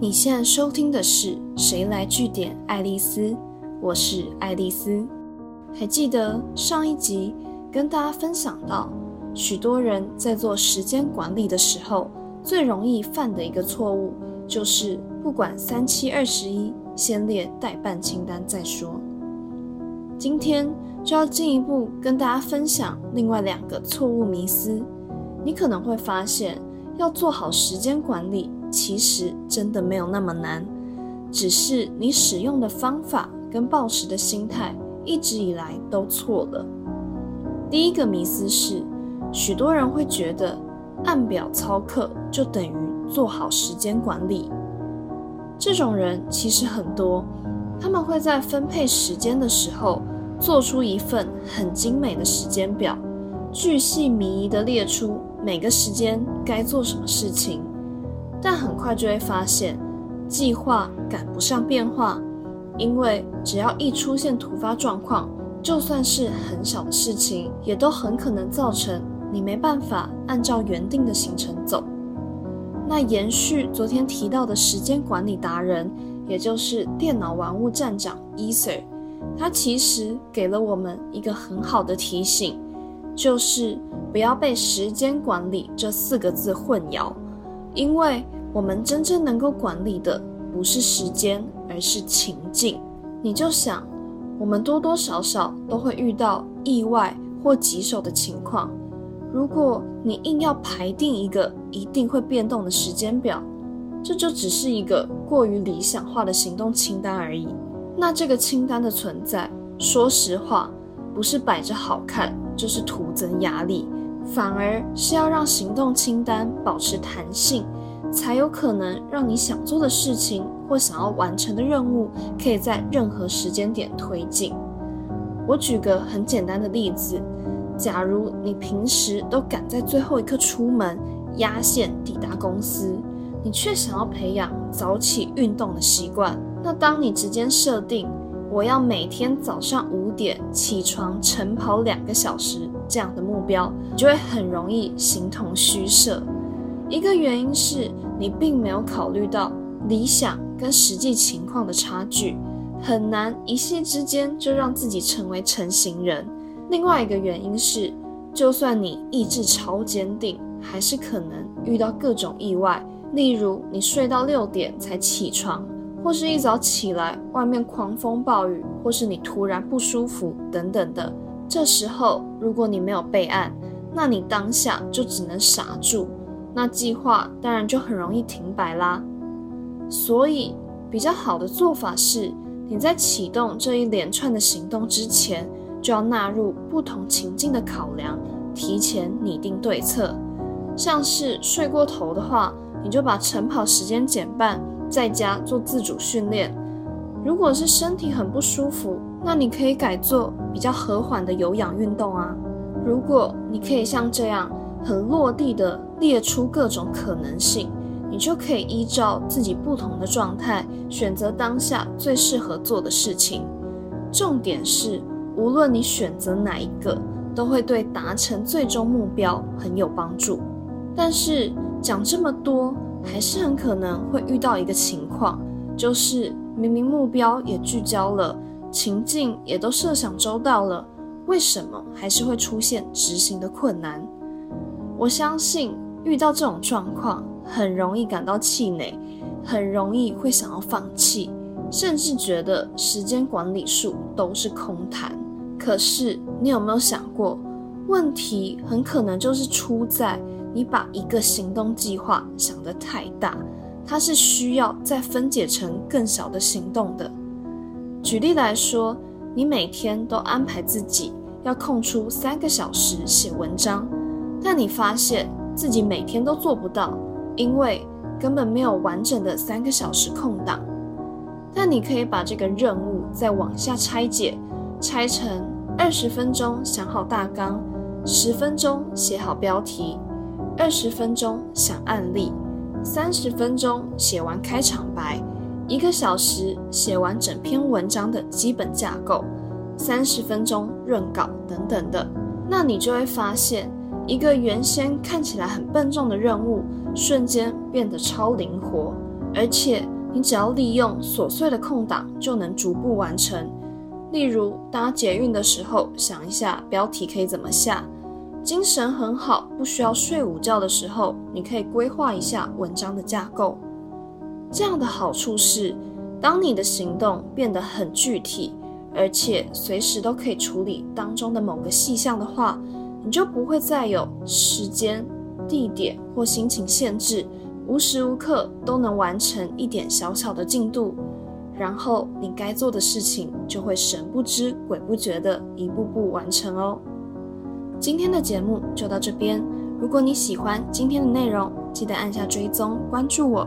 你现在收听的是《谁来据点爱丽丝》，我是爱丽丝。还记得上一集跟大家分享到，许多人在做时间管理的时候，最容易犯的一个错误，就是不管三七二十一，先列待办清单再说。今天就要进一步跟大家分享另外两个错误迷思。你可能会发现，要做好时间管理。其实真的没有那么难，只是你使用的方法跟暴食的心态一直以来都错了。第一个迷思是，许多人会觉得按表操课就等于做好时间管理。这种人其实很多，他们会在分配时间的时候做出一份很精美的时间表，巨细靡遗地列出每个时间该做什么事情。但很快就会发现，计划赶不上变化，因为只要一出现突发状况，就算是很小的事情，也都很可能造成你没办法按照原定的行程走。那延续昨天提到的时间管理达人，也就是电脑玩物站长伊 Sir，他其实给了我们一个很好的提醒，就是不要被时间管理这四个字混淆。因为我们真正能够管理的不是时间，而是情境。你就想，我们多多少少都会遇到意外或棘手的情况。如果你硬要排定一个一定会变动的时间表，这就只是一个过于理想化的行动清单而已。那这个清单的存在，说实话，不是摆着好看，就是徒增压力。反而是要让行动清单保持弹性，才有可能让你想做的事情或想要完成的任务，可以在任何时间点推进。我举个很简单的例子，假如你平时都赶在最后一刻出门，压线抵达公司，你却想要培养早起运动的习惯，那当你直接设定我要每天早上五点起床晨跑两个小时。这样的目标，就会很容易形同虚设。一个原因是你并没有考虑到理想跟实际情况的差距，很难一夕之间就让自己成为成型人。另外一个原因是，就算你意志超坚定，还是可能遇到各种意外，例如你睡到六点才起床，或是一早起来外面狂风暴雨，或是你突然不舒服等等的。这时候，如果你没有备案，那你当下就只能傻住，那计划当然就很容易停摆啦。所以，比较好的做法是，你在启动这一连串的行动之前，就要纳入不同情境的考量，提前拟定对策。像是睡过头的话，你就把晨跑时间减半，在家做自主训练。如果是身体很不舒服，那你可以改做比较和缓的有氧运动啊。如果你可以像这样很落地的列出各种可能性，你就可以依照自己不同的状态，选择当下最适合做的事情。重点是，无论你选择哪一个，都会对达成最终目标很有帮助。但是讲这么多，还是很可能会遇到一个情况，就是明明目标也聚焦了。情境也都设想周到了，为什么还是会出现执行的困难？我相信遇到这种状况，很容易感到气馁，很容易会想要放弃，甚至觉得时间管理术都是空谈。可是你有没有想过，问题很可能就是出在你把一个行动计划想得太大，它是需要再分解成更小的行动的。举例来说，你每天都安排自己要空出三个小时写文章，但你发现自己每天都做不到，因为根本没有完整的三个小时空档。但你可以把这个任务再往下拆解，拆成二十分钟想好大纲，十分钟写好标题，二十分钟想案例，三十分钟写完开场白。一个小时写完整篇文章的基本架构，三十分钟润稿等等的，那你就会发现，一个原先看起来很笨重的任务，瞬间变得超灵活。而且你只要利用琐碎的空档就能逐步完成。例如搭捷运的时候，想一下标题可以怎么下；精神很好，不需要睡午觉的时候，你可以规划一下文章的架构。这样的好处是，当你的行动变得很具体，而且随时都可以处理当中的某个细项的话，你就不会再有时间、地点或心情限制，无时无刻都能完成一点小小的进度。然后你该做的事情就会神不知鬼不觉的一步步完成哦。今天的节目就到这边，如果你喜欢今天的内容，记得按下追踪关注我。